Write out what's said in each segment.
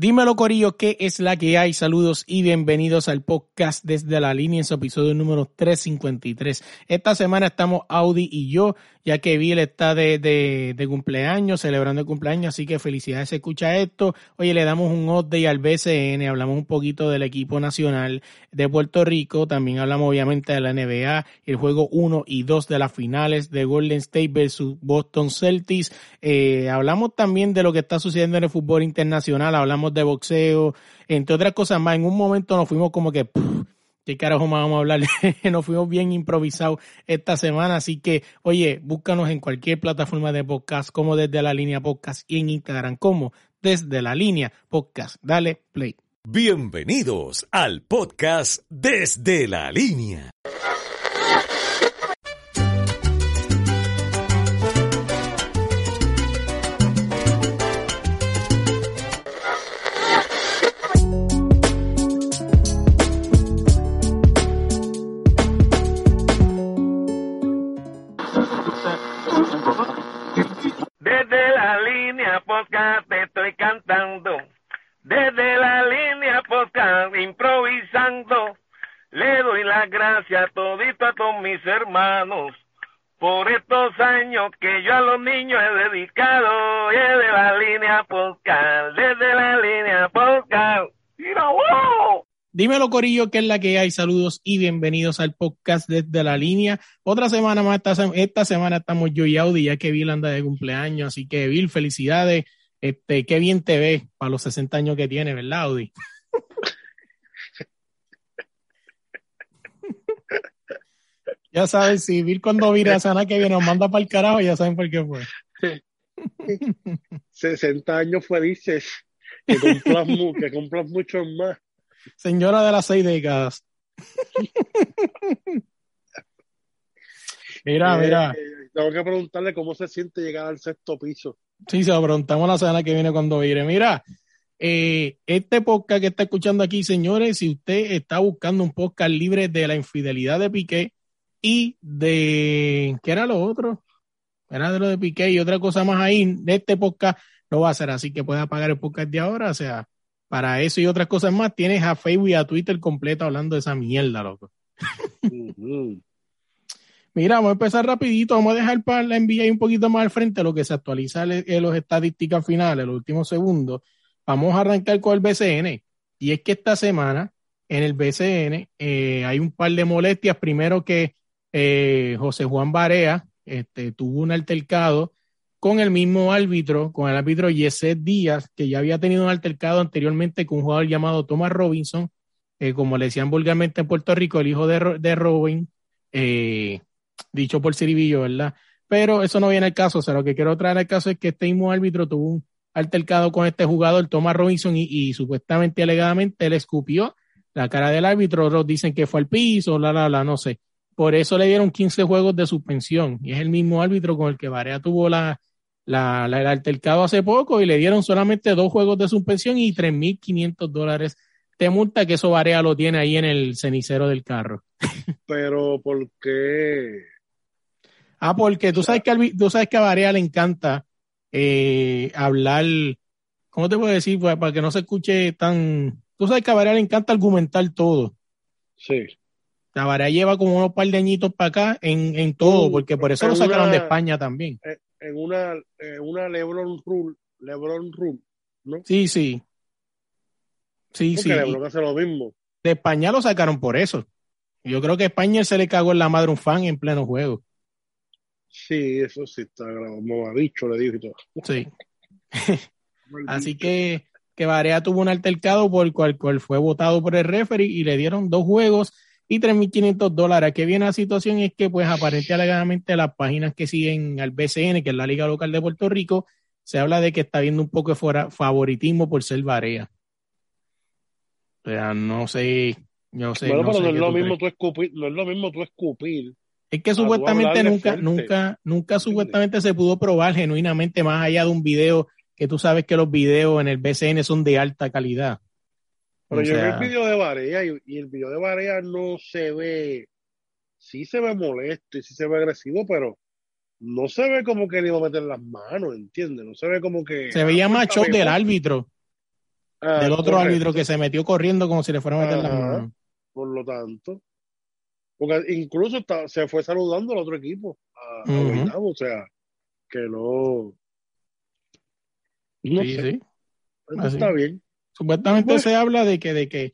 Dímelo Corillo, ¿qué es la que hay? Saludos y bienvenidos al podcast desde la línea en su episodio número 353. Esta semana estamos Audi y yo, ya que Bill está de, de, cumpleaños, celebrando el cumpleaños, así que felicidades, se escucha esto. Oye, le damos un update al BCN, hablamos un poquito del equipo nacional de Puerto Rico, también hablamos obviamente de la NBA, el juego 1 y 2 de las finales de Golden State versus Boston Celtics. Eh, hablamos también de lo que está sucediendo en el fútbol internacional, hablamos de boxeo, entre otras cosas más. En un momento nos fuimos como que, ¿qué carajo más vamos a hablar? nos fuimos bien improvisados esta semana, así que, oye, búscanos en cualquier plataforma de podcast, como desde la línea podcast y en Instagram, como desde la línea podcast. Dale play. Bienvenidos al podcast desde la línea. Podcast te estoy cantando. Desde la línea podcast improvisando. Le doy las gracias todito a todos mis hermanos. Por estos años que yo a los niños he dedicado. Desde la línea podcast. Desde la línea podcast. ¡Mira, wow! Dímelo, Corillo, que es la que hay. Saludos y bienvenidos al podcast desde la línea. Otra semana más, esta, esta semana estamos yo y Audi, ya que Bill anda de cumpleaños. Así que, Bill, felicidades. Este, qué bien te ves para los 60 años que tiene, ¿verdad, Audi? ya saben, si Bill cuando vire a semana que viene nos manda para el carajo, ya saben por qué fue. 60 años felices, que cumplan, mu- que cumplan muchos más. Señora de las seis décadas. mira, Eh, mira. eh, tengo que preguntarle cómo se siente llegar al sexto piso. Sí, se lo preguntamos la semana que viene cuando vire. Mira, eh, este podcast que está escuchando aquí, señores, si usted está buscando un podcast libre de la infidelidad de Piqué y de, ¿qué era lo otro? Era de lo de Piqué y otra cosa más ahí, de este podcast lo va a hacer, así que puede apagar el podcast de ahora, o sea, para eso y otras cosas más, tienes a Facebook y a Twitter completo hablando de esa mierda, loco. Mira, vamos a empezar rapidito, vamos a dejar para la NBA un poquito más al frente lo que se actualiza en los estadísticas finales, los últimos segundos. Vamos a arrancar con el BCN. Y es que esta semana en el BCN eh, hay un par de molestias. Primero que eh, José Juan Barea este, tuvo un altercado con el mismo árbitro, con el árbitro Yeset Díaz, que ya había tenido un altercado anteriormente con un jugador llamado Thomas Robinson, eh, como le decían vulgarmente en Puerto Rico, el hijo de, de Robin. Eh, dicho por Ciribillo, ¿verdad? Pero eso no viene al caso, o sea, lo que quiero traer al caso es que este mismo árbitro tuvo un altercado con este jugador, Thomas Robinson, y, y supuestamente, alegadamente, él escupió la cara del árbitro, otros dicen que fue al piso, la, la, la, no sé. Por eso le dieron 15 juegos de suspensión, y es el mismo árbitro con el que Barea tuvo la, la, la- el altercado hace poco, y le dieron solamente dos juegos de suspensión y 3.500 dólares de multa, que eso Barea lo tiene ahí en el cenicero del carro. Pero, ¿por qué? Ah, porque tú sabes que, al- tú sabes que a Barea le encanta eh, hablar, ¿cómo te puedo decir? Pues, para que no se escuche tan... Tú sabes que a Barea le encanta argumentar todo. Sí. La Barea lleva como unos par de añitos para acá en, en todo, porque por eso en lo sacaron una- de España también. En una, en una Lebron Rule, Lebron Rule, ¿no? Sí, sí. Sí, Porque sí. Lebron hace lo mismo. De España lo sacaron por eso. Yo creo que a España se le cagó en la madre un fan en pleno juego. Sí, eso sí está grabado. Mamabicho le dijo y todo. Sí. Así que, que Barea tuvo un altercado por el cual, cual fue votado por el referee y le dieron dos juegos y 3.500 dólares. Que viene la situación es que, pues, aparentemente, alegadamente, las páginas que siguen al BCN, que es la Liga Local de Puerto Rico, se habla de que está viendo un poco de favoritismo por ser Barea. O sea, no sé, no sé. bueno, no pero sé no es lo mismo tú escupir, no es lo mismo tú escupir. Es que supuestamente nunca, fuerte. nunca, nunca supuestamente se pudo probar genuinamente más allá de un video que tú sabes que los videos en el BCN son de alta calidad. Pero O yo vi sea, el video de Barea y, y el video de Barea no se ve, sí se ve molesto y sí se ve agresivo, pero no se ve como que le iba a meter las manos, ¿entiendes? No se ve como que... se veía ah, más show del árbitro. Ah, del otro correcto. árbitro que se metió corriendo como si le fuera a meter las Ajá. manos. Por lo tanto, porque incluso está- se fue saludando al otro equipo, a, a Ujú. Guaynabo, o sea, que no. No Sí, sé, sí. está bien. Supuestamente Bueno. se habla de que, de que,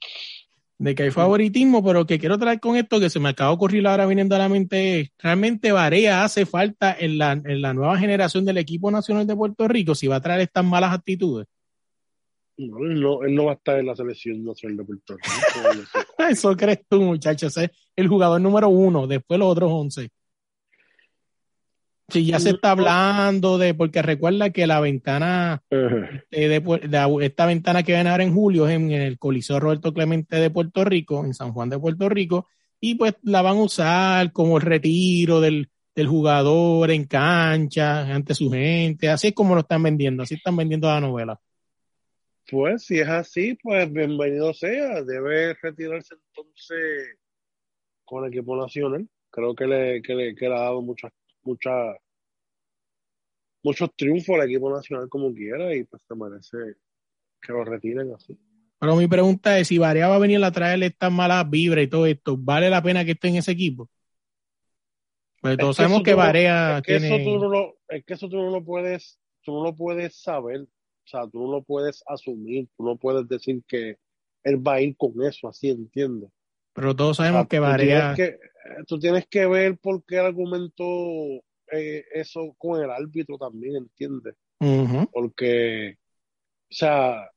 de que hay favoritismo, pero que quiero traer con esto que se me acaba de ocurrir ahora viniendo a la mente es, realmente Varea hace falta en la, en la nueva generación del equipo nacional de Puerto Rico si va a traer estas malas actitudes. No, él, no, él no va a estar en la selección nacional de Puerto Rico. eso. Eso crees tú, muchachos. Es el jugador número uno, después los otros once. Si ya se está hablando de, porque recuerda que la ventana de, esta ventana que viene ahora en julio es en el Coliseo Roberto Clemente de Puerto Rico, en San Juan de Puerto Rico, y pues la van a usar como el retiro del, del jugador en cancha, ante su gente, así es como lo están vendiendo, así están vendiendo la novela. Pues si es así, pues bienvenido sea. Debe retirarse entonces con el equipo nacional. Creo que le, que le, que le ha dado muchas, muchas, muchos triunfos al equipo nacional como quiera y pues se merece que lo retiren así. Pero mi pregunta es, si Varea va a venir a traerle estas malas vibras y todo esto, ¿vale la pena que esté en ese equipo? Pues todos Es que sabemos que Varea Es que tiene... eso tú no lo, es que eso tú no lo puedes, tú no lo puedes saber. O sea, tú no lo puedes asumir, tú no puedes decir que él va a ir con eso, así entiendes. Pero todos O sea, sabemos que Varea... que, tú tienes que ver por qué argumentó eh, eso con el árbitro también, ¿entiendes? Porque, o sea,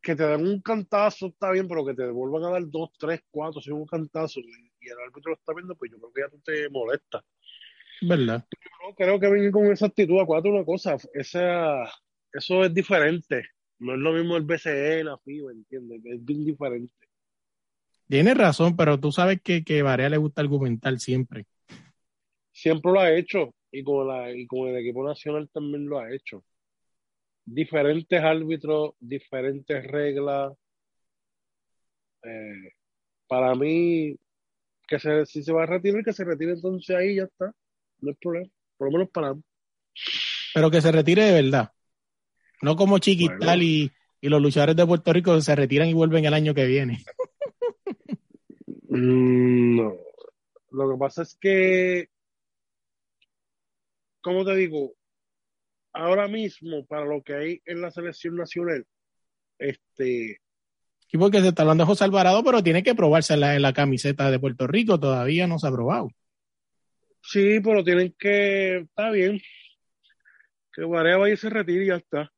que te den un cantazo está bien, pero que te vuelvan a dar dos, tres, cuatro, cinco cantazos y, y el árbitro lo está viendo, pues yo creo que ya tú te molesta. ¿Verdad? No creo que venga con esa actitud. Acuérdate una cosa, esa, eso es diferente. No es lo mismo el BCE, la FIBA, ¿entiendes? Es bien diferente. Tienes razón, pero tú sabes que, que Varea le gusta argumentar siempre. Siempre lo ha hecho y con, la, y con el equipo nacional también lo ha hecho. Diferentes árbitros, diferentes reglas. Eh, para mí, que se, si se va a retirar, que se retire entonces ahí ya está. No hay problema. Por lo menos para mí. Pero que se retire de verdad. No como Chiquital Bueno. y, y los luchadores de Puerto Rico se retiran y vuelven el año que viene. Mm, No. Lo que pasa es que, ¿cómo te digo? Ahora mismo, para lo que hay en la selección nacional, este, Y porque se está hablando de José Alvarado, pero tiene que probarse en la, en la camiseta de Puerto Rico. Todavía no se ha probado. sí, pero tienen que, está bien, que Varea vaya y se retire y ya está.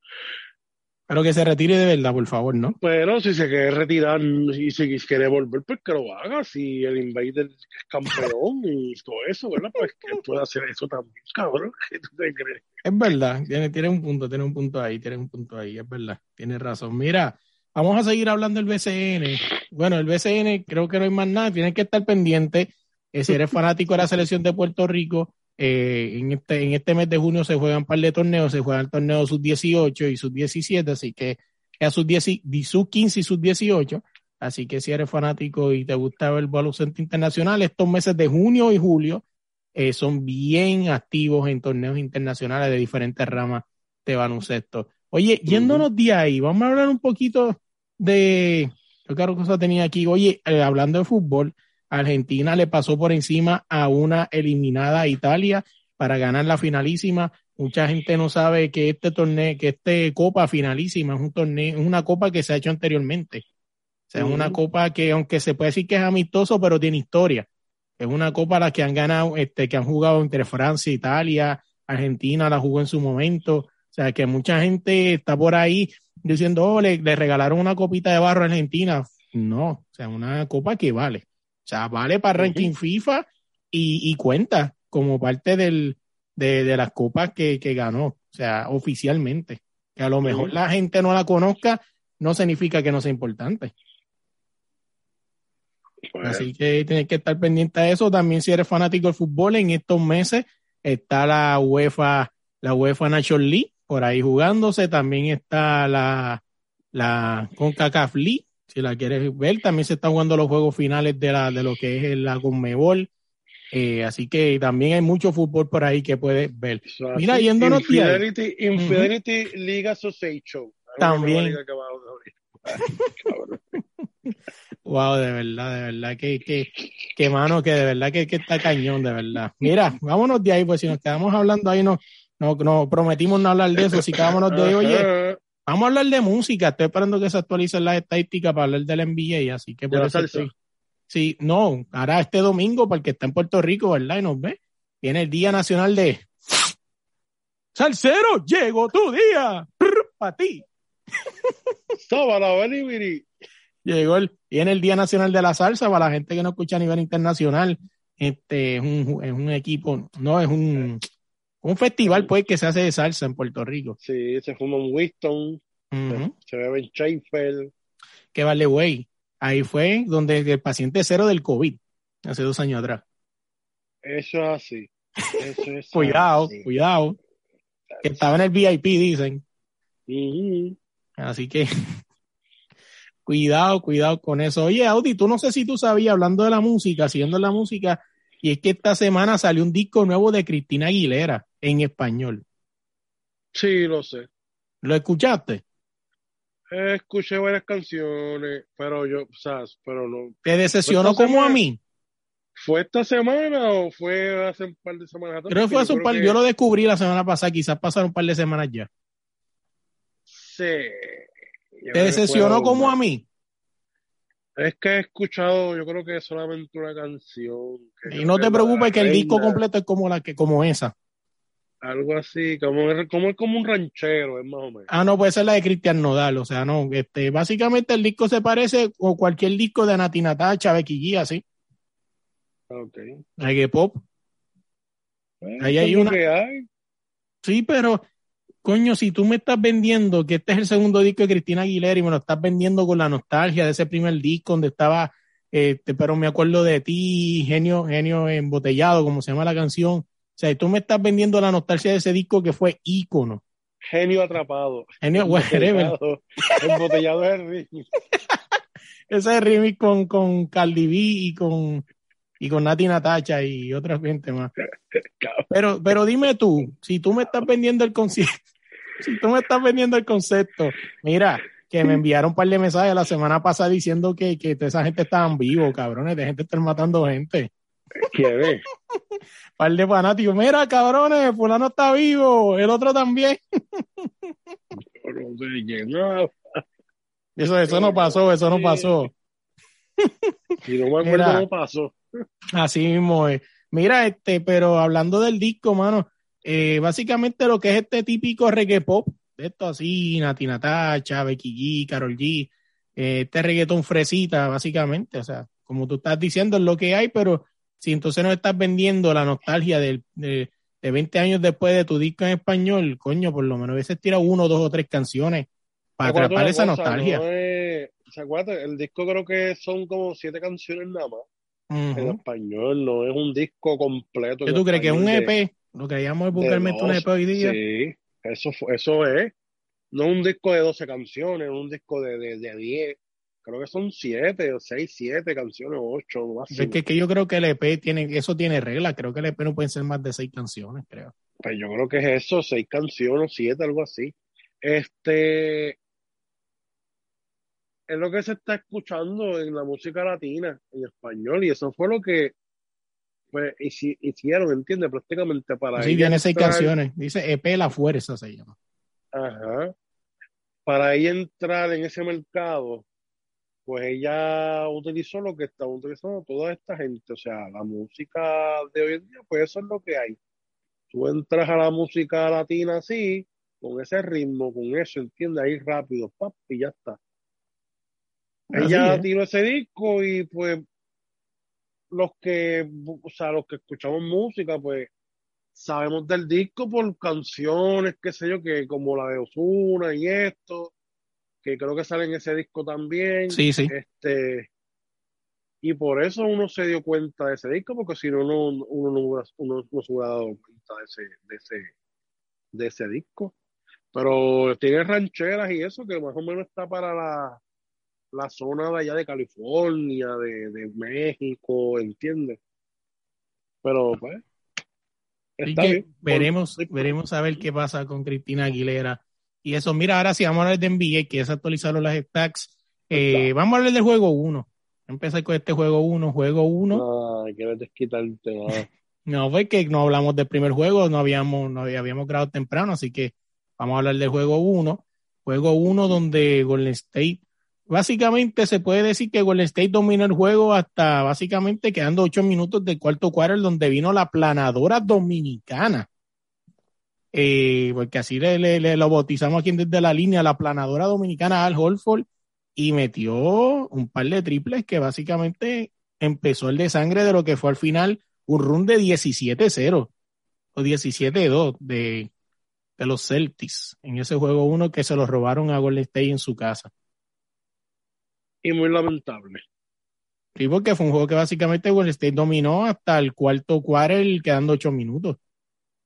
Pero que se retire de verdad, por favor, ¿no? Pero si se quiere retirar y si quiere volver, pues que lo haga. Si el Invader es campeón y todo eso, ¿verdad? Pues que él pueda hacer eso también, cabrón. ¿Qué tú te crees? Es verdad, tiene, tiene un punto, tiene un punto ahí, tiene un punto ahí, es verdad, tiene razón. Mira, vamos a seguir hablando del BCN. Bueno, el BCN creo que no hay más nada, tienes que estar pendiente. Eh, si eres fanático de la selección de Puerto Rico, eh, en, este, en este mes de junio se juegan un par de torneos, se juega el torneo sub-18 y sub-17, así que a sub-10 y- sub-15 y sub-18. Así que si eres fanático y te gusta el baloncesto internacional, estos meses de junio y julio eh, son bien activos en torneos internacionales de diferentes ramas de baloncesto. Oye, yéndonos de ahí, vamos a hablar un poquito de, ¿qué otra cosa tenía aquí? Oye, eh, hablando de fútbol, Argentina le pasó por encima a una eliminada Italia para ganar la finalísima. Mucha gente no sabe que este torneo, que este Copa Finalísima es un torneo, es una copa que se ha hecho anteriormente. O sea, es una copa que, aunque se puede decir que es amistoso, pero tiene historia. Es una copa la que han ganado, este, que han jugado entre Francia, Italia, Argentina, la jugó en su momento. O sea, que mucha gente está por ahí diciendo, oh, le, le regalaron una copita de barro a Argentina. No, o sea, una copa que vale. O sea, vale para ranking FIFA y, y cuenta como parte del, de, de las copas que, que ganó, o sea, oficialmente. Que a lo mejor la gente no la conozca, no significa que no sea importante. Pues, Así que tienes que estar pendiente de eso. También si eres fanático del fútbol, en estos meses está la UEFA, la UEFA National League por ahí jugándose. También está la, la CONCACAF League, si la quieres ver. También se están jugando los juegos finales de, la, de lo que es la Conmebol. Eh, así que también hay mucho fútbol por ahí que puedes ver. Mira, yéndonos. Infidelity, Infidelity League Association. También. Wow, de verdad, de verdad, que, que, que mano, que de verdad que, que está cañón, de verdad. Mira, vámonos de ahí, pues si nos quedamos hablando ahí, no, no, no prometimos no hablar de eso, así que vámonos de ahí, oye. vamos a hablar de música, estoy esperando que se actualicen las estadísticas para hablar del NBA, así que por ¿De la eso estoy- Sí, no, ahora este domingo, para el que está en Puerto Rico, ¿verdad? Y nos ve, viene el Día Nacional de Salsero, llegó tu día, para ti. Llegó el, viene el Día Nacional de la Salsa para la gente que no escucha a nivel internacional. Este es un, es un equipo, no, es un, un festival pues que se hace de salsa en Puerto Rico. Sí, se fuma un Winston, se bebe en Sheinfeld. Que vale, güey. Ahí fue donde el paciente cero del COVID, hace dos años atrás. Eso es así. Eso es Cuidado, así. cuidado. Que estaba en el VIP, dicen. Ujú. Así que cuidado, cuidado con eso. Oye, Audi, tú no sé si tú sabías, hablando de la música, siguiendo la música, y es que esta semana salió un disco nuevo de Cristina Aguilera en español. Sí, lo sé. ¿Lo escuchaste? Escuché varias canciones, pero yo, o sea, pero no. ¿Te decepcionó Esta como a mí? ¿Fue esta semana o fue hace un par de semanas atrás? Creo que fue hace un par, yo lo descubrí la semana pasada, quizás pasaron un par de semanas ya. Sí. ¿Te que decepcionó como a mí? Es que he escuchado, yo creo que solamente una canción. que Y no que te preocupes que el disco completo es como la que, como esa. Algo así, como, como es como un ranchero, es más o menos. Ah, no, puede ser la de Cristian Nodal, o sea, no, este, básicamente el disco se parece a cualquier disco de Nati Natacha, Becky G, así, Ok. reggae pop. Ahí hay una- que hay. Sí, pero, coño, si tú me estás vendiendo que este es el segundo disco de Cristina Aguilera y me lo estás vendiendo con la nostalgia de ese primer disco donde estaba, este, pero me acuerdo de ti, genio, genio embotellado, como se llama la canción. O sea, tú me estás vendiendo la nostalgia de ese disco que fue ícono. Genio atrapado. Genio, whatever. Embotellado. Es el ritmo. Ese remix con, con Cardi B y con, y con Nati Natacha y otra gente más. Pero, pero dime tú, si tú me estás vendiendo el concepto, si tú me estás vendiendo el concepto, mira, que me enviaron un par de mensajes la semana pasada diciendo que, que toda esa gente estaban vivos, cabrones, de gente estar matando gente. ¿Quién es? par de fanáticos, mira, cabrones, fulano está vivo, el otro también. No sé quién, no. Eso, eso no pasó, eso no pasó. Si no me acuerdo, Mira. no pasó. Así mismo es. Mira, este, pero hablando del disco, mano, eh, básicamente lo que es este típico reggae pop, de esto así, Nati Natacha, Becky G, Carol G, eh, este reggaetón fresita, básicamente, o sea, como tú estás diciendo, es lo que hay, pero si entonces nos estás vendiendo la nostalgia del- de, de 20 años después de tu disco en español, coño, por lo menos a veces tira uno, dos o tres canciones para atrapar esa cosa, nostalgia. no es- ¿Se? El disco creo que son como siete canciones nada más. En español, no es un disco completo. ¿Qué en tú crees que es un de- EP? Lo que llamamos vulgarmente un. EP hoy día. Sí, eso, eso es. No es un disco de 12 canciones, es un disco de, de, de 10. Creo que son 7 o 6, 7 canciones, 8 más. Es que, que yo creo que el EP tiene, eso tiene reglas, creo que el EP no pueden ser más de seis canciones, creo. Pues yo creo que es eso, 6 canciones, 7, algo así. Este. Es lo que se está escuchando en la música latina, en español, y eso fue lo que pues, hici- hicieron, ¿entiendes? Prácticamente para Sí, tiene seis entrar- canciones. Dice EP La Fuerza se llama. Ajá. Para ella entrar en ese mercado, pues ella utilizó lo que está utilizando toda esta gente. O sea, la música de hoy en día, pues eso es lo que hay. Tú entras a la música latina así, con ese ritmo, con eso, ¿entiendes? Ahí rápido, pap, y ya está. Así Ella es. tiró ese disco y pues los que, o sea, los que escuchamos música, pues sabemos del disco por canciones, qué sé yo, que como la de Ozuna y esto, que creo que sale en ese disco también. Sí, sí. Este, y por eso uno se dio cuenta de ese disco, porque si no, uno, uno, no, hubiera- uno no se hubiera dado cuenta de ese, de ese, de ese disco. Pero tiene rancheras y eso, que más o menos está para la, la zona de allá de California, de, de México, ¿entiendes? Pero pues, Así está que bien. veremos, veremos a ver qué pasa con Cristina Aguilera Y eso, mira, ahora sí, vamos a hablar de NBA, que es actualizaron las stacks. Eh, vamos a hablar del juego 1. Empecé con este juego 1, juego 1. Ay, que desquitarte. ah. No, fue que no hablamos del primer juego, no habíamos, no habíamos grabado temprano, así que vamos a hablar del juego 1. Juego 1 donde Golden State, básicamente se puede decir que Golden State dominó el juego hasta básicamente quedando 8 minutos del cuarto quarter donde vino la planadora dominicana. Eh, porque así le, le- le lo bautizamos aquí desde la línea, la planadora dominicana Al Holford, y metió un par de triples que básicamente empezó el de sangre de lo que fue al final un run de 17-0 o 17-2 de, de los Celtics en ese juego uno que se lo robaron a Golden State en su casa. Y muy lamentable. Sí, porque fue un juego que básicamente Golden State dominó hasta el cuarto quarter quedando ocho minutos.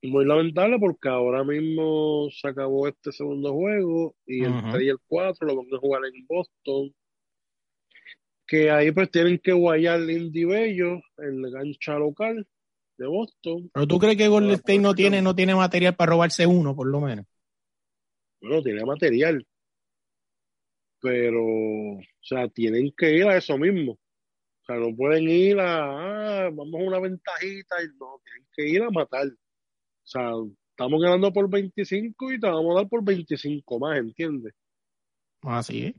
Muy lamentable porque ahora mismo se acabó este segundo juego y el Ujú. 3 y el 4 lo van a jugar en Boston. Que ahí pues tienen que guayar Lindy Bello en la cancha local de Boston. Pero tú crees que Golden State no tiene, no tiene material para robarse uno, por lo menos. Bueno, tiene material. Pero, o sea, tienen que ir a eso mismo. O sea, no pueden ir a, ah, vamos a una ventajita y no, tienen que ir a matar. O sea, estamos ganando por 25 y te vamos a dar por 25 más, ¿entiendes? Así es.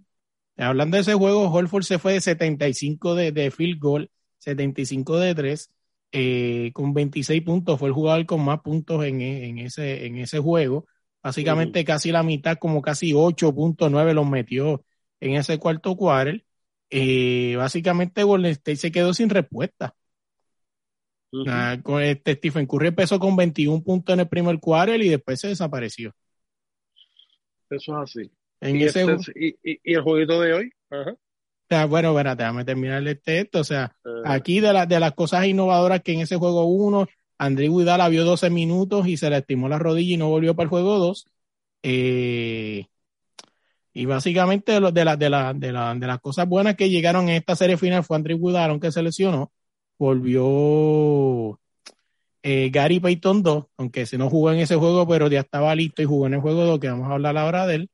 Hablando de ese juego, Holford se fue de 75 de, de field goal, 75 de 3, eh, con 26 puntos. Fue el jugador con más puntos en, en, ese, en ese juego. Básicamente casi la mitad, como casi 8.9 los metió en ese cuarto quarter. Eh, básicamente Golden State se quedó sin respuesta. Ah, con este Stephen Curry empezó con 21 puntos en el primer quarter y después se desapareció. Eso es así. En Y, ese este- y, y- y el jueguito de hoy, ajá. o sea, bueno, espérate, déjame terminar este esto. O sea, eh, Aquí de, la- de las cosas innovadoras que en ese juego 1, André Guidala vio 12 minutos y se le estimó la rodilla y no volvió para el juego 2. Eh, y básicamente de, la- de, la- de, de las cosas buenas que llegaron en esta serie final fue André Guidala, aunque se lesionó. Volvió eh, Gary Payton 2, aunque se no jugó en ese juego, pero ya estaba listo y jugó en el juego 2, que vamos a hablar ahora de él.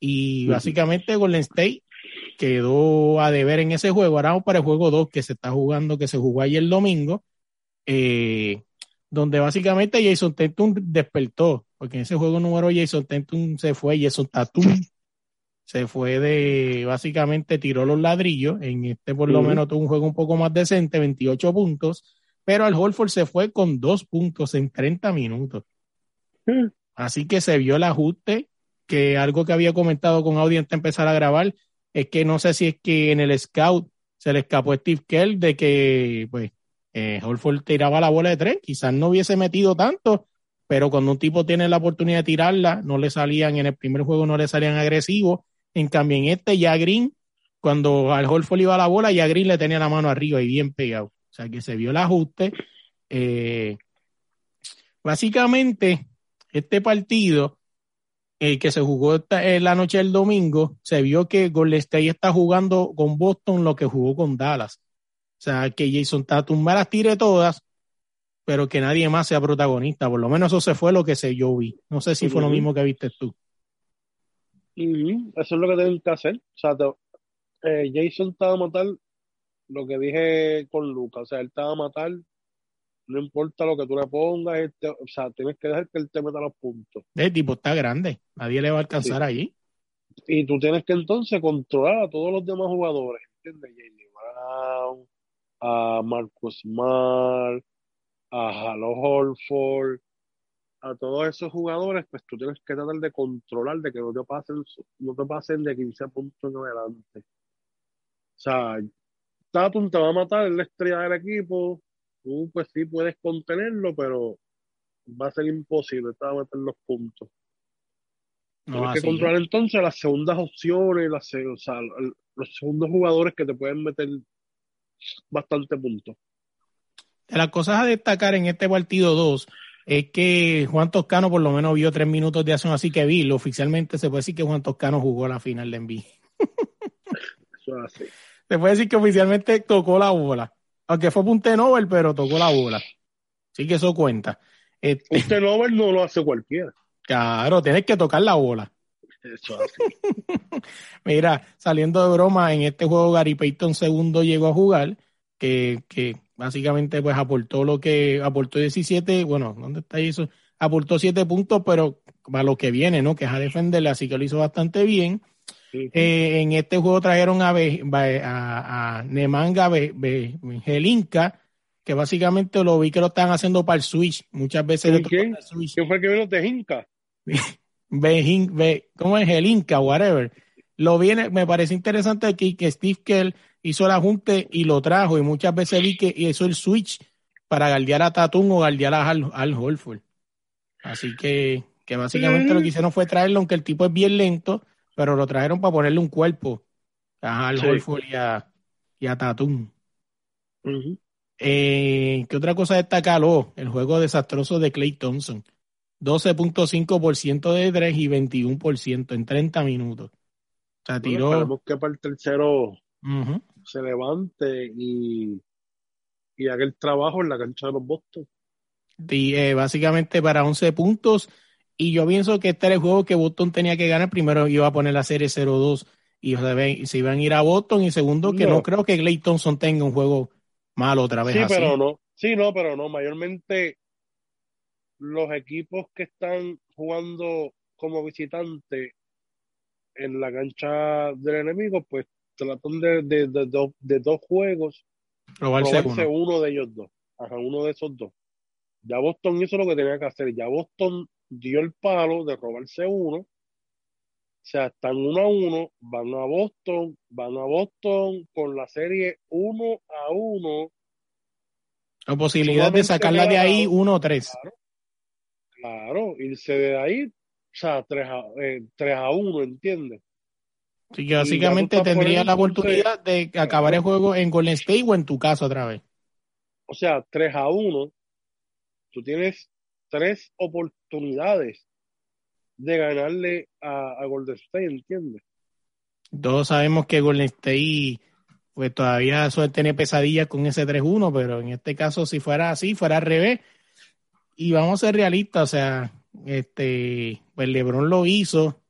Y básicamente Golden State quedó a deber en ese juego. Ahora vamos para el juego 2 que se está jugando, que se jugó ayer el domingo, eh, donde básicamente Jason Tatum despertó, porque en ese juego número Jason Tatum se fue, Jason Tatum se fue de, básicamente tiró los ladrillos, en este por lo menos tuvo un juego un poco más decente, 28 puntos, pero al Holford se fue con dos puntos en 30 minutos. Mm. Así que se vio el ajuste, que algo que había comentado con Audi antes de empezar a grabar, es que no sé si es que en el scout se le escapó a Steve Kerr de que pues eh, Holford tiraba la bola de tres, quizás no hubiese metido tanto, pero cuando un tipo tiene la oportunidad de tirarla, no le salían, en el primer juego no le salían agresivos, en cambio en este ya Green, cuando al Holford iba la bola, ya Green le tenía la mano arriba y bien pegado, o sea que se vio el ajuste. Eh, básicamente, este partido eh, que se jugó esta- en la noche del domingo, se vio que Golden State está jugando con Boston lo que jugó con Dallas. O sea, que Jason Tatum me las tire todas, pero que nadie más sea protagonista. Por lo menos eso se fue lo que se yo vi. No sé si fue lo mismo que viste tú. Ujú, Eso es lo que tienen que hacer. O sea, te- eh, Jason va a matar lo que dije con Lucas. O sea, él va a matar, no importa lo que tú le pongas. te- o sea, tienes que dejar que él te meta los puntos. El tipo está grande. Nadie le va a alcanzar Sí. allí. Y tú tienes que entonces controlar a todos los demás jugadores. ¿Entiendes? Brown, a Marcus Smart, a Halo Holford, a todos esos jugadores, pues tú tienes que tratar de controlar de que no te pasen, no te pasen de 15 puntos en adelante. O sea, Tatum te va a matar, es la estrella del equipo. Tú, pues sí puedes contenerlo, pero va a ser imposible, te va a meter los puntos. No, Tienes que controlar entonces las segundas opciones, las, o sea, los segundos jugadores que te pueden meter bastante puntos. De las cosas a destacar en este partido 2 es que Juan Toscano por lo menos vio tres minutos de acción, así que vi, oficialmente se puede decir que Juan Toscano jugó la final de NBA. Eso es así. Se puede decir que oficialmente tocó la bola. Aunque fue punte Nobel, pero tocó la bola. Así que eso cuenta. Este, Un turnover no lo hace cualquiera. claro, tienes que tocar la bola. Eso así. Mira, saliendo de broma, en este juego Gary Payton segundo llegó a jugar, que, que básicamente pues aportó lo que aportó 17, bueno, ¿dónde está eso? Aportó 7 puntos, pero para lo que viene, ¿no? Que es a defenderle, así que lo hizo bastante bien. Sí, sí. Eh, en este juego trajeron a, Be- a, a Nemanga Be- Be- Bejelinka, que básicamente lo vi que lo están haciendo para el Switch. Muchas veces ¿Quién? ¿Quién? el Switch. ¿Quién fue el que vino de ¿Cómo es? Jelinka, whatever. Lo viene, me parece interesante aquí que Steve Kell hizo el ajunte y lo trajo, y muchas veces vi que hizo el switch para guardiar a Tatum o guardiar a Al, Al Horford. Así que, que básicamente lo que hicieron fue traerlo, aunque el tipo es bien lento, pero lo trajeron para ponerle un cuerpo a Al Sí. Horford y a, y a Tatum. Eh, ¿Qué otra cosa destacó? El juego desastroso de Clay Thompson. 12.5% de 3 y 21% en 30 minutos. Bueno, tiró. esperemos que para el tercero se levante y, y haga el trabajo en la cancha de los Boston. Y, eh, básicamente para 11 puntos. Y yo pienso que este era el juego que Boston tenía que ganar. Primero iba a poner la serie 0-2 y se, se iban a ir a Boston. Y segundo, que no, No. creo que Clay Thompson tenga un juego malo otra vez Sí, así. pero no. Sí, no, pero no. Mayormente los equipos que están jugando como visitante en la cancha del enemigo, pues tratan de, de, de, dos- de dos juegos Robarse robarse uno. uno de ellos dos. Ajá, uno de esos dos. Ya Boston hizo lo que tenía que hacer. Ya Boston dio el palo de robarse uno. O sea, están uno a uno, van a Boston, van a Boston con la serie uno a uno. La posibilidad de sacarla de ahí regalado. 1-3. Claro, irse de ahí, o sea, 3 a, eh, 3 a 1, ¿entiendes? Así que básicamente tendría la oportunidad de acabar el juego en Golden State o en tu casa otra vez. O sea, 3 a 1, tú tienes tres oportunidades de ganarle a, a Golden State, ¿entiendes? Todos sabemos que Golden State pues todavía suele tener pesadillas con ese 3-1, pero en este caso si fuera así, fuera al revés. Y vamos a ser realistas, o sea, este, pues LeBron lo hizo,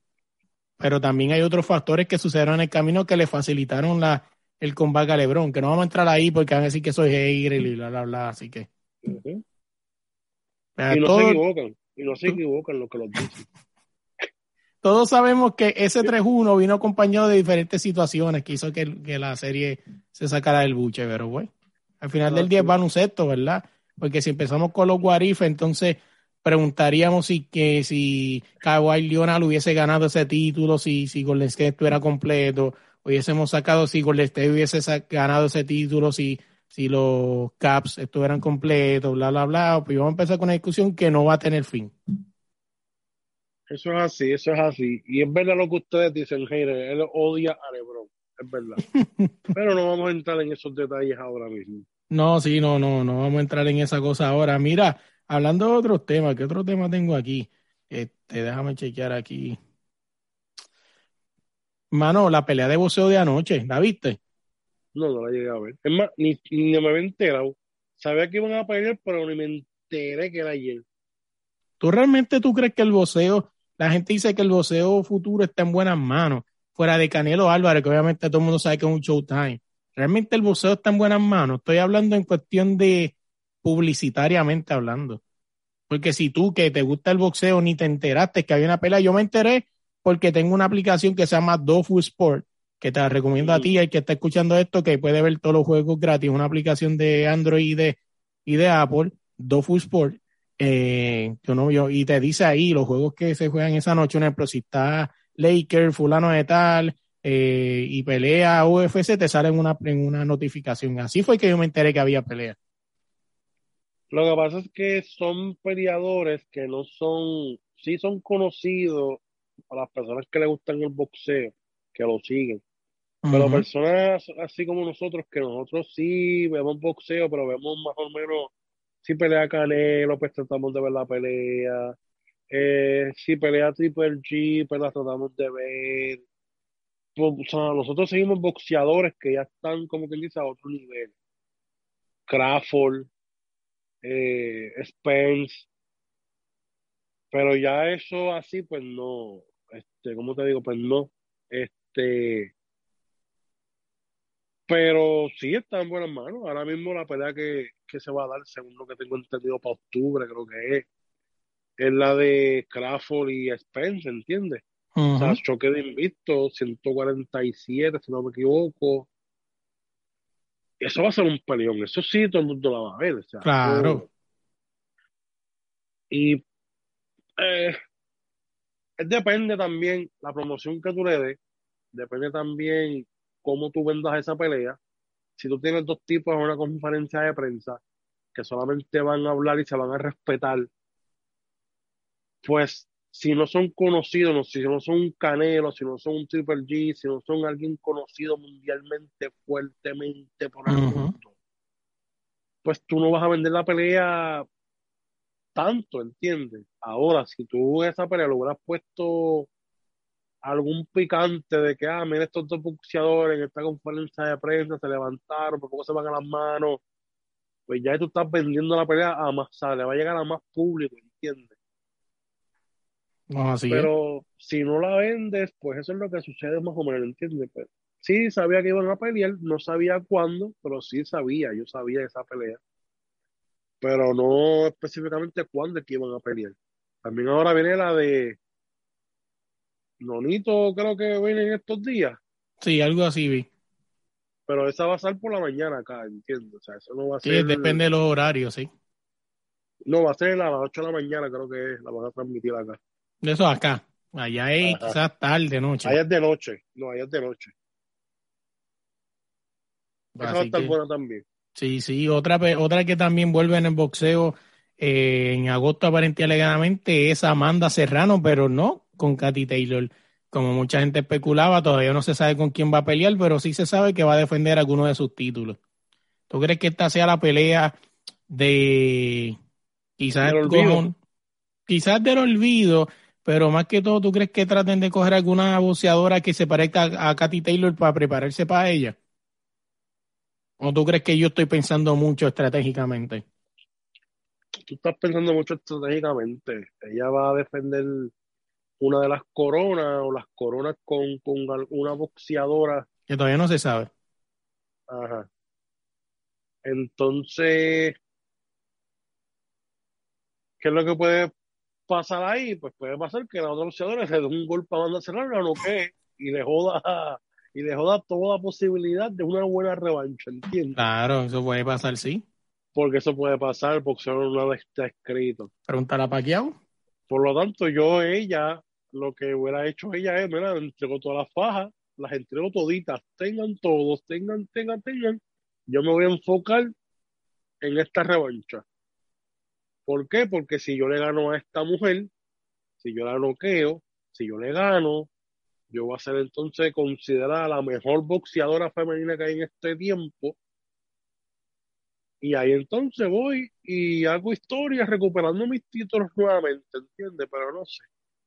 pero también hay otros factores que sucedieron en el camino que le facilitaron la, el combate a LeBron, que no vamos a entrar ahí porque van a decir que soy hater y bla, bla, bla, así que... Y no todo- se equivocan, y no se equivocan lo que los dicen. todos sabemos que ese 3-1 vino acompañado de diferentes situaciones que hizo que, que la serie se sacara del buche, pero bueno, al final del día es baloncesto, ¿verdad? Porque si empezamos con los Guarif, entonces preguntaríamos si que si Kawhi Leonard hubiese ganado ese título, si, si Golden State estuviera completo, hubiésemos sacado si Golden State hubiese ganado ese título, si, si los Caps estuvieran completos, bla, bla, bla, pues vamos a empezar con una discusión que no va a tener fin. Eso es así, eso es así. Y es verdad lo que ustedes dicen, Heiner, él odia a LeBron, es verdad. Pero no vamos a entrar en esos detalles ahora mismo. No, sí, no, no, no vamos a entrar en esa cosa ahora. Mira, hablando de otros temas, ¿qué otro tema tengo aquí? Este, déjame chequear aquí. Mano, la pelea de boxeo de anoche, ¿la viste? No, no la llegué a ver. Es más, ni, ni me había enterado. Sabía que iban a pelear, pero ni me enteré que era ayer. ¿Tú realmente tú crees que el boxeo, la gente dice que el boxeo futuro está en buenas manos, fuera de Canelo Álvarez, que obviamente todo el mundo sabe que es un showtime? ¿Realmente el boxeo está en buenas manos? Estoy hablando en cuestión de publicitariamente hablando. Porque si tú que te gusta el boxeo ni te enteraste que había una pelea, yo me enteré porque tengo una aplicación que se llama Dofu Sport, que te la recomiendo a ti y que está escuchando esto, que puede ver todos los juegos gratis, una aplicación de Android y de, y de Apple, Dofu Sport, eh, yo no, yo, y te dice ahí los juegos que se juegan esa noche, un ejemplo, si está Laker, fulano de tal, eh, y pelea UFC, te sale en una, en una notificación. Así fue que yo me enteré que había pelea. Lo que pasa es que son peleadores que no son, sí son conocidos a las personas que les gustan el boxeo, que lo siguen. Pero personas así como nosotros, que nosotros sí vemos boxeo, pero vemos más o menos, si pelea Canelo, pues tratamos de ver la pelea. Eh, si pelea Triple G, pues la tratamos de ver. Pues, o sea, nosotros seguimos boxeadores que ya están, como quien dice, a otro nivel. Crawford, eh, Spence. Pero ya eso así, pues no, Este, ¿cómo te digo? Pues no. Este, pero sí está en buenas manos. Ahora mismo la pelea que, que se va a dar, según lo que tengo entendido para octubre, creo que es, es la de Crawford y Spence, ¿entiendes? O sea, choque de invicto, 147, si no me equivoco. Eso va a ser un peleón, eso sí todo el mundo la va a ver. O sea, Claro. y eh, depende también la promoción que tú le des, depende también cómo tú vendas esa pelea. Si tú tienes dos tipos en una conferencia de prensa que solamente van a hablar y se van a respetar, pues si no son conocidos, no- si no son un Canelo, si no son un Triple G, si no son alguien conocido mundialmente fuertemente por el mundo, pues tú no vas a vender la pelea tanto, ¿entiendes? Ahora, si tú esa pelea lo hubieras puesto algún picante de que, ah, mira estos dos boxeadores en esta conferencia de prensa se levantaron, por poco se van a las manos, pues ya tú estás vendiendo la pelea a más, o sea, le va a llegar a más público, ¿entiendes? No, así es. Pero si no la vendes, pues eso es lo que sucede más o menos, ¿entiendes? Pero sí sabía que iban a pelear, no sabía cuándo, pero sí sabía, yo sabía esa pelea. Pero no específicamente cuándo es que iban a pelear. También ahora viene la de Nonito, creo que viene en estos días, Sí, algo así vi. pero esa va a ser por la mañana acá, ¿entiendes? O sea, eso no va a Sí, ser, depende de los horarios, sí. no va a ser a las 8 de la mañana, creo que es, la van a transmitir acá. De eso acá. Allá es Ajá. quizás tarde, noche. Allá es de noche, no, allá es de noche. Va a estar que- buena también. Sí, sí, otra, otra que también vuelve en el boxeo eh, en agosto aparente y alegadamente es Amanda Serrano, pero no con Katy Taylor. Como mucha gente especulaba, todavía no se sabe con quién va a pelear, pero sí se sabe que va a defender alguno de sus títulos. ¿Tú crees que esta sea la pelea de quizás Del olvido. quizás del olvido, pero más que todo, ¿tú crees que traten de coger alguna boxeadora que se parezca a, a Katy Taylor para prepararse para ella? ¿O tú crees que yo estoy pensando mucho estratégicamente? Tú estás pensando mucho estratégicamente. Ella va a defender una de las coronas o las coronas con, con alguna boxeadora. Que todavía no se sabe. Ajá. Entonces, ¿qué es lo que puede pasar ahí? Pues puede pasar que la otra boxeadora se dé un golpe a banda cerrada, lo que y le joda y le joda toda posibilidad de una buena revancha, ¿entiendes? Claro, eso puede pasar, sí. Porque eso puede pasar, boxeador una vez está escrito. Preguntar a Pacquiao. Por lo tanto, yo, ella, lo que hubiera hecho ella es, mira, entrego todas las fajas, las entrego toditas, tengan todos, tengan, tengan, tengan. Yo me voy a enfocar en esta revancha. ¿Por qué? Porque si yo le gano a esta mujer, si yo la noqueo, si yo le gano, yo voy a ser entonces considerada la mejor boxeadora femenina que hay en este tiempo. Y ahí entonces voy y hago historia recuperando mis títulos nuevamente, ¿entiendes? Pero no sé.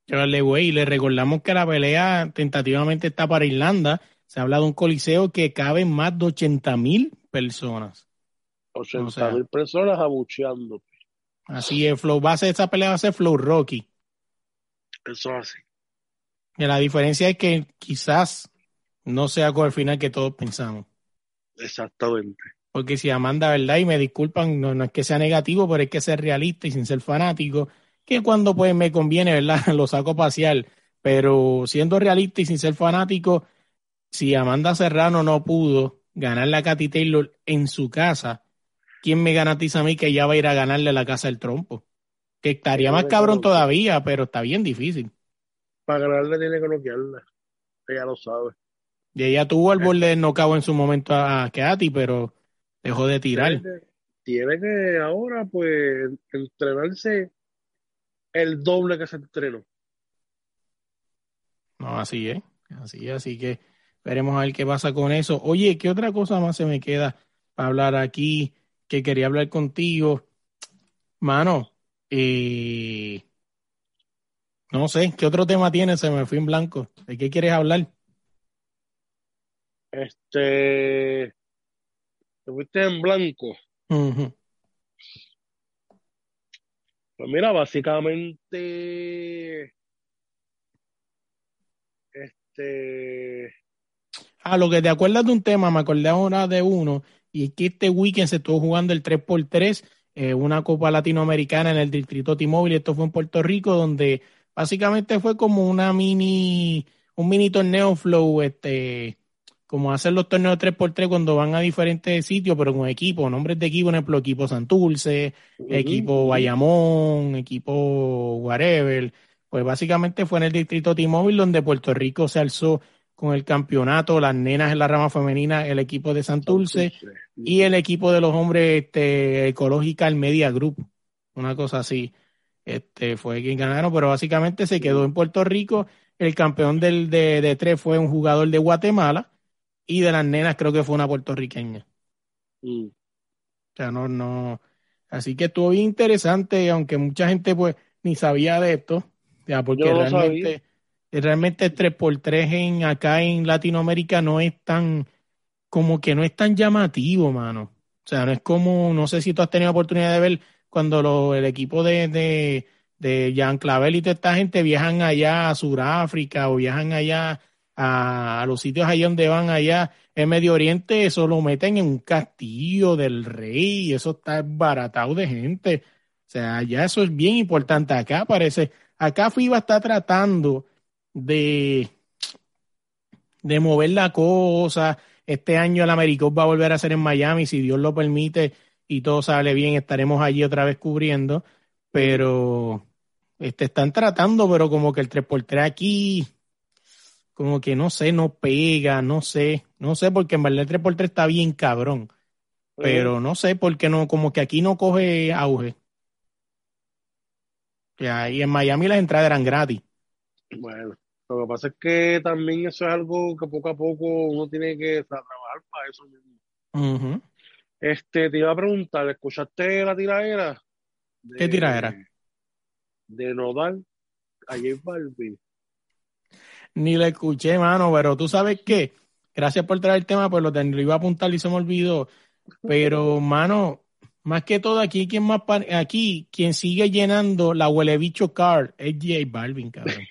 Charlie Way, le recordamos que la pelea tentativamente está para Irlanda. Se habla de un coliseo que cabe más de 80 mil personas. 80 O sea. mil personas abucheando. Así es, Flow. Va a ser, esa pelea va a ser Flow Rocky. Eso es así. Y la diferencia es que quizás no sea con el final que todos pensamos. Exactamente. Porque si Amanda, ¿verdad? Y me disculpan, no, no es que sea negativo, pero hay que ser realista y sin ser fanático, que cuando pues me conviene, ¿verdad? Lo saco pasear. Pero siendo realista y sin ser fanático, si Amanda Serrano no pudo ganarle a Katy Taylor en su casa, ¿quién me garantiza a mí que ella va a ir a ganarle la casa del trompo? Que estaría más cabrón todavía, pero está bien difícil. Para ganarle tiene que noquearla. Ella lo sabe. Y ella tuvo el borde del knockout en su momento a Katy, pero dejó de tirar. Tiene que, tiene que ahora, pues, entrenarse el doble que se entrenó. No, así es, así es, así que veremos a ver qué pasa con eso. Oye, ¿qué otra cosa más se me queda para hablar aquí que quería hablar contigo? Mano, eh, no sé, ¿qué otro tema tienes? Se me fue en blanco. ¿De qué quieres hablar? Este. Te fuiste en blanco. Ujú. Pues mira, básicamente. Este. Ah, lo que te acuerdas de un tema, me acordé ahora de uno, y es que este weekend se estuvo jugando el 3x3, eh, una Copa Latinoamericana en el Distrito T-Mobile, esto fue en Puerto Rico, donde básicamente fue como una mini, un mini torneo flow, este, como hacen los torneos 3x3 cuando van a diferentes sitios, pero con equipos, nombres de equipo, por ejemplo, equipo Santurce, equipo Bayamón, equipo whatever. Pues básicamente fue en el distrito T-Mobile donde Puerto Rico se alzó con el campeonato, las nenas en la rama femenina, el equipo de Santurce y el equipo de los hombres este, Ecological Media Group, una cosa así. Este fue quien ganaron, pero básicamente se quedó en Puerto Rico. El campeón del, de, de tres fue un jugador de Guatemala y de las nenas creo que fue una puertorriqueña. Mm. O sea, no, no. Así que estuvo bien interesante, aunque mucha gente pues ni sabía de esto, ya, porque Yo no realmente, realmente 3x3 en, acá en Latinoamérica no es tan, como que no es tan llamativo, mano. O sea, no es como, no sé si tú has tenido oportunidad de ver cuando lo, el equipo de, de, de Jean Clavel y toda esta gente viajan allá a Sudáfrica o viajan allá a, a los sitios allá donde van allá en Medio Oriente, eso lo meten en un castillo del rey eso está baratado de gente. O sea, ya eso es bien importante. Acá parece, acá FIBA está tratando de, de mover la cosa. Este año el Americop va a volver a ser en Miami, si Dios lo permite y todo sale bien, estaremos allí otra vez cubriendo. Pero este, están tratando, pero como que el 3x3 aquí, como que no sé, no pega, no sé, no sé, porque en verdad el 3x3 está bien cabrón. Pero no sé por qué no, como que aquí no coge auge. Ya, y en Miami las entradas eran gratis. Bueno, lo que pasa es que también eso es algo que poco a poco uno tiene que trabajar para eso mismo. Este, te iba a preguntar, ¿escuchaste la tiradera? de- ¿Qué tiradera? De Nodal a J Balvin. Ni la escuché, mano, pero tú sabes qué. Gracias por traer el tema, pues lo, lo iba a apuntar y se me olvidó. Pero, mano, más que todo aquí, quien más aquí, quien sigue llenando la huele bicho card es J Balvin, cabrón.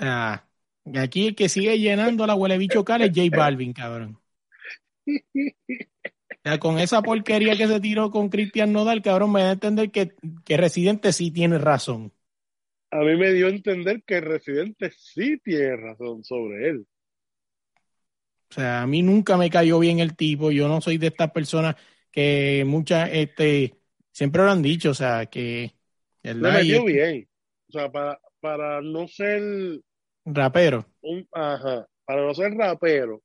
Sea, aquí el que sigue llenando la huele bicho card es J Balvin, cabrón. O sea, con esa porquería que se tiró con Cristian Nodal, cabrón, me da a entender que, que Residente sí tiene razón. A mí me dio a entender que residente sí tiene razón sobre él. O sea, a mí nunca me cayó bien el tipo. Yo no soy de estas personas que muchas, este, siempre lo han dicho, o sea, que el metió bien. O sea, para, para no ser rapero. un, ajá, para no ser rapero,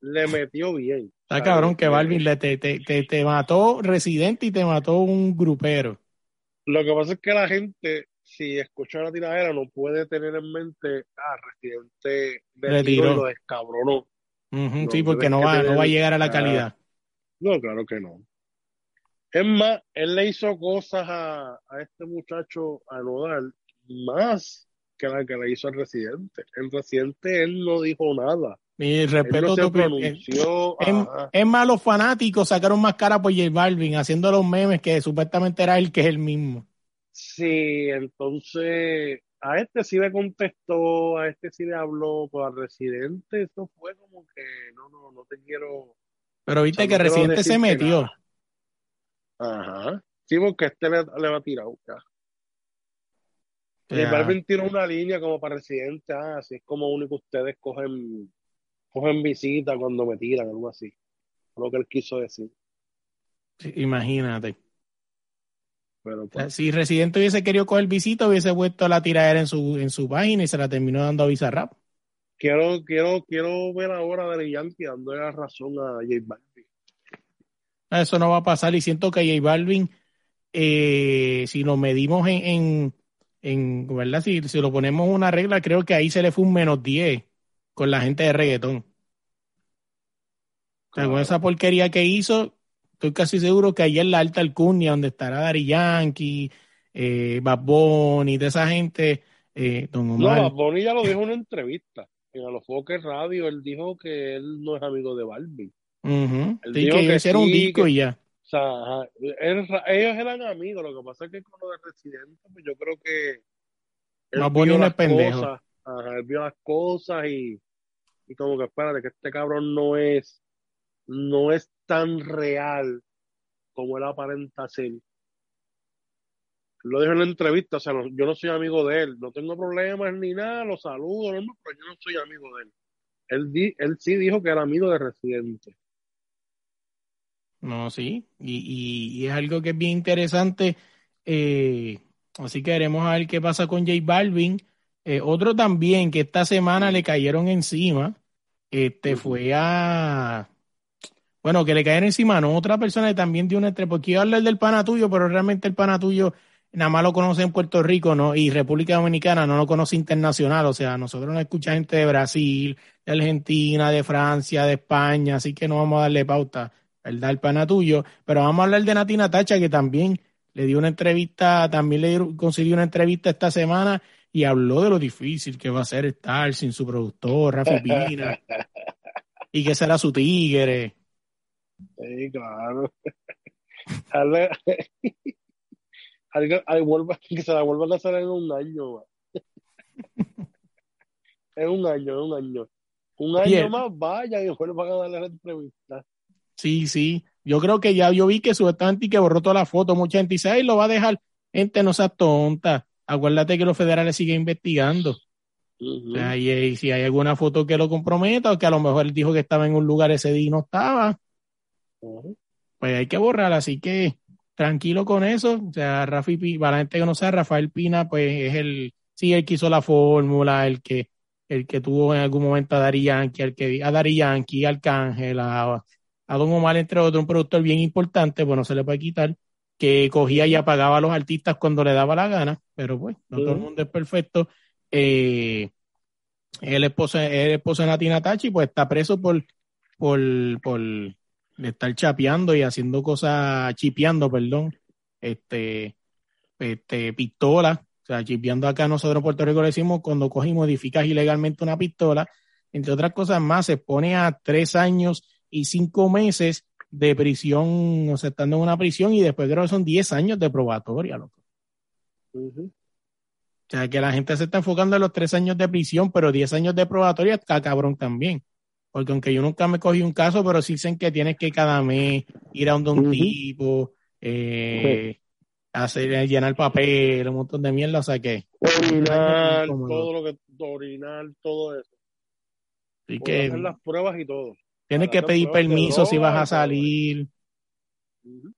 le metió bien. Está O sea, cabrón que Balvin le, te, te, te, te mató Residente y te mató un grupero. Lo que pasa es que la gente, si escucha la tiradera, no puede tener en mente, ah, Residente le tiró lo descabronó. No, sí, porque no va, no va a llegar a la ah, calidad. No, claro que no. Es más, él le hizo cosas a, a este muchacho, a Nodal, más que la que le hizo al Residente. El Residente, él no dijo nada. Mi respeto no pronunció. Es, ajá. es más, los fanáticos sacaron más cara por J Balvin haciendo los memes que supuestamente era él que es el mismo. Sí, entonces a este sí le contestó, a este sí le habló, pero al Residente eso fue como que no, no, no te quiero. Pero viste O sea, que no quiero Residente se metió. nada. Ajá. Sí, porque este le, le va a tirar. ya. O Y sea, Balvin tiró una línea como para Residente, ah, así es como único ustedes cogen, cogen visita cuando me tiran, algo así. Lo que él quiso decir. imagínate. Pero pues, Si Residente hubiese querido coger visita, hubiese puesto la tiradera en su, en su página y se la terminó dando a Bizarrap. quiero, quiero, quiero ver ahora de Yankee dándole la razón a J Balvin. Eso no va a pasar y siento que J Balvin, eh, si lo medimos en, en, en ¿verdad? Si, si lo ponemos una regla, creo que ahí se le fue un menos 10 con la gente de reggaetón. O sea, con esa porquería que hizo, estoy casi seguro que ahí en la alta alcurnia, donde estará Dari Yankee, eh, Bad Bunny, de esa gente, eh, Don No, Omar. Bad Bunny ya lo dijo en una entrevista. En Alofoque Radio, él dijo que él no es amigo de Balvin. Ujú. Él Sí, dijo que que hicieron un disco que- y ya. O sea, ajá, él- ellos eran amigos. Lo que pasa es que con lo de Residente, pues yo creo que él vio no es las pendejo. cosas. Ajá, él vio las cosas y, y como que espérate, que este cabrón no es, no es tan real como él aparenta ser. Lo dijo en la entrevista, o sea, no- yo no soy amigo de él, no tengo problemas ni nada, lo saludo, no, pero yo no soy amigo de él. Él, di- él sí dijo que era amigo de Residente. No, sí, y, y- y es algo que es bien interesante. eh, así que veremos a ver qué pasa con J Balvin. Eh, otro también que esta semana le cayeron encima, este fue a, bueno, que le cayeron encima, no, otra persona que también dio una entre, porque iba a hablar del pana tuyo, pero realmente el pana tuyo nada más lo conoce en Puerto Rico, ¿no? Y República Dominicana no lo conoce internacional, o sea, nosotros no escucha gente de Brasil, de Argentina, de Francia, de España, así que no vamos a darle pauta, ¿verdad? El pana tuyo, pero vamos a hablar de Natina Tacha, que también le dio una entrevista, también le consiguió una entrevista esta semana y habló de lo difícil que va a ser estar sin su productor, Rafi Pina, y que será su tigre. Sí, claro. Algo- vuelva- que se la vuelvan a hacer en un año. En un año, en un año. Un año Bien. más, vayan y vuelvan a darle la entrevista. Sí, sí. Yo creo que ya yo vi que supuestamente y que borró toda la foto. Mucha gente dice, ay, lo va a dejar. Gente, no seas tonta. Acuérdate que los federales siguen investigando. Ujú. O sea, y, y si hay alguna foto que lo comprometa o que a lo mejor él dijo que estaba en un lugar ese día y no estaba, pues hay que borrar. Así que tranquilo con eso. O sea, Rafi, Pi- para la gente que no sabe, Rafael Pina, pues es el, sí, el que hizo la fórmula, el que, el que tuvo en algún momento a Dari Yankee, el que, a Dari Yankee, a Arcángel, a, a Don Omar, entre otros, un productor bien importante, pues no se le puede quitar, que cogía y apagaba a los artistas cuando le daba la gana, pero pues, no todo el mundo es perfecto. Eh, el esposo, el esposo de Natina Tachi, pues está preso por, por, por estar chapeando y haciendo cosas, chipeando, perdón, este, este, pistola, o sea, chipeando acá nosotros en Puerto Rico le decimos cuando coges y modificas ilegalmente una pistola, entre otras cosas más, se pone a tres años y cinco meses de prisión, o sea, estando en una prisión y después creo que son diez años de probatoria, loco. O sea, que la gente se está enfocando en los tres años de prisión, pero diez años de probatoria está cabrón también. Porque aunque yo nunca me cogí un caso, pero sí dicen que tienes que cada mes ir a donde un Ujú. tipo, eh, hacer, llenar papel, un montón de mierda, o sea que, Orinar, todo lo que, orinar, todo eso. así que hacer las pruebas y todo. Tienes que pedir permiso si vas a salir. O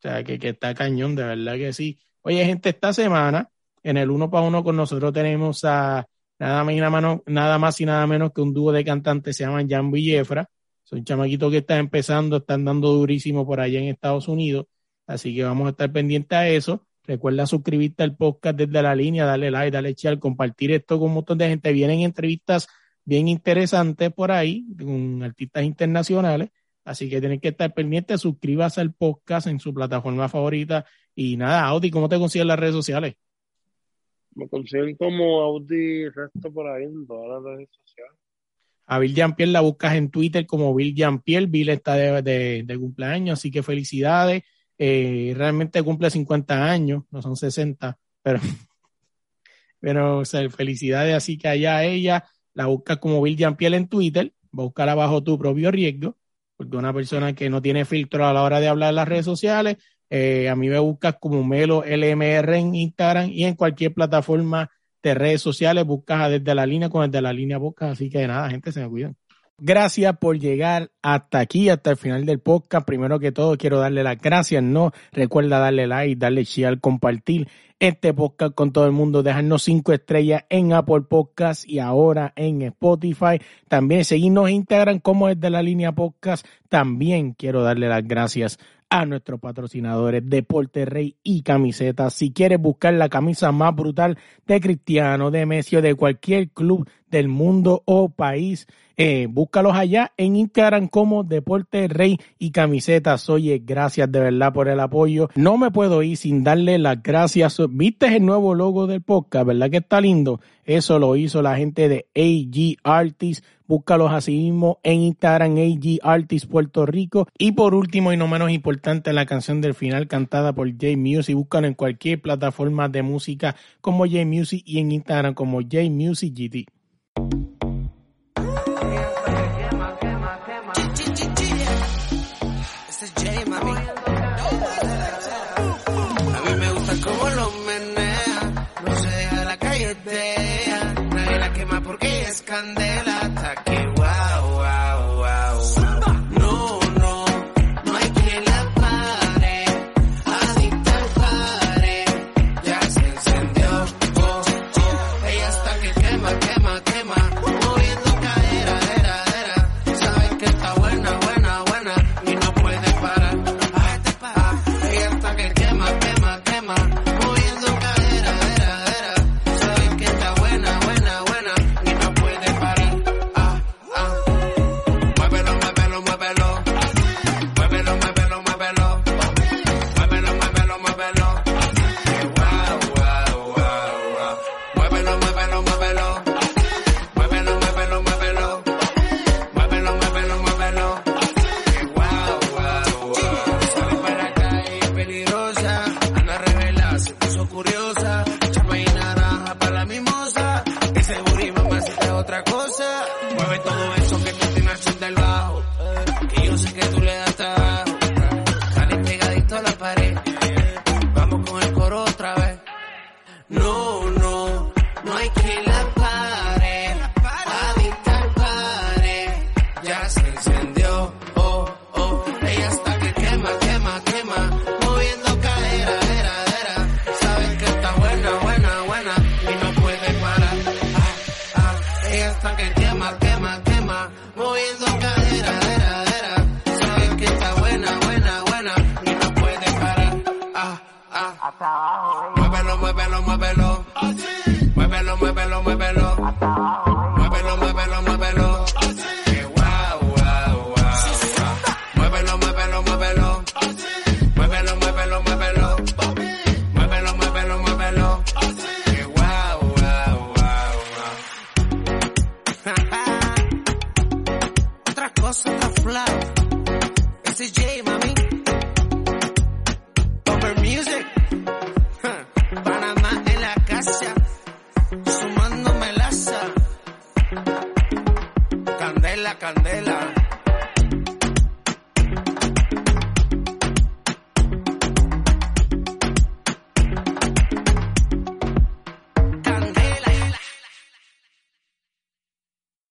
sea, que, que está cañón, de verdad que sí. Oye, gente, esta semana, en el uno para uno con nosotros tenemos a nada más y nada, menos- nada más y nada menos que un dúo de cantantes, se llaman Jambo y Jefra. Son chamaquitos que están empezando, están dando durísimo por allá en Estados Unidos. Así que vamos a estar pendientes a eso. Recuerda suscribirte al podcast desde la línea, darle like, darle share, compartir esto con un montón de gente. Vienen entrevistas bien interesantes por ahí, con artistas internacionales. Así que tienen que estar pendientes, suscríbase al podcast en su plataforma favorita. Y nada, Audi, ¿cómo te consigues en las redes sociales? Me consiguen como Audi resto por ahí en todas las redes sociales. A Bill Jean-Pierre la buscas en Twitter como Bill Jean-Pierre. Bill está de, de- de cumpleaños, así que felicidades. Eh, realmente cumple 50 años, no son 60, pero, pero o sea, felicidades. Así que allá ella la buscas como Bill Jean-Pierre en Twitter. Búscala bajo tu propio riesgo, porque una persona que no tiene filtro a la hora de hablar en las redes sociales, eh, a mí me buscas como Melo LMR en Instagram y en cualquier plataforma de redes sociales, buscas a desde la línea con desde la línea buscas, así que nada, gente, se me cuidan. Gracias por llegar hasta aquí, hasta el final del podcast. Primero que todo, quiero darle las gracias, ¿no? Recuerda darle like, darle share, compartir este podcast con todo el mundo, dejarnos cinco estrellas en Apple Podcast y ahora en Spotify. También seguirnos en Instagram como desde la línea podcast. También quiero darle las gracias a nuestros patrocinadores Deporte Rey y Camisetas. Si quieres buscar la camisa más brutal de Cristiano, de Messi o de cualquier club del mundo o país, eh, búscalos allá en Instagram como Deporte Rey y Camisetas. Oye, gracias de verdad por el apoyo. No me puedo ir sin darle las gracias. ¿Viste el nuevo logo del podcast? ¿Verdad que está lindo? Eso lo hizo la gente de AG Artists Búscalos así mismo en Instagram, AG Artist Puerto Rico. Y por último y no menos importante, la canción del final cantada por J Music. Búscalo en cualquier plataforma de música como J Music y en Instagram como J Music GT. candela.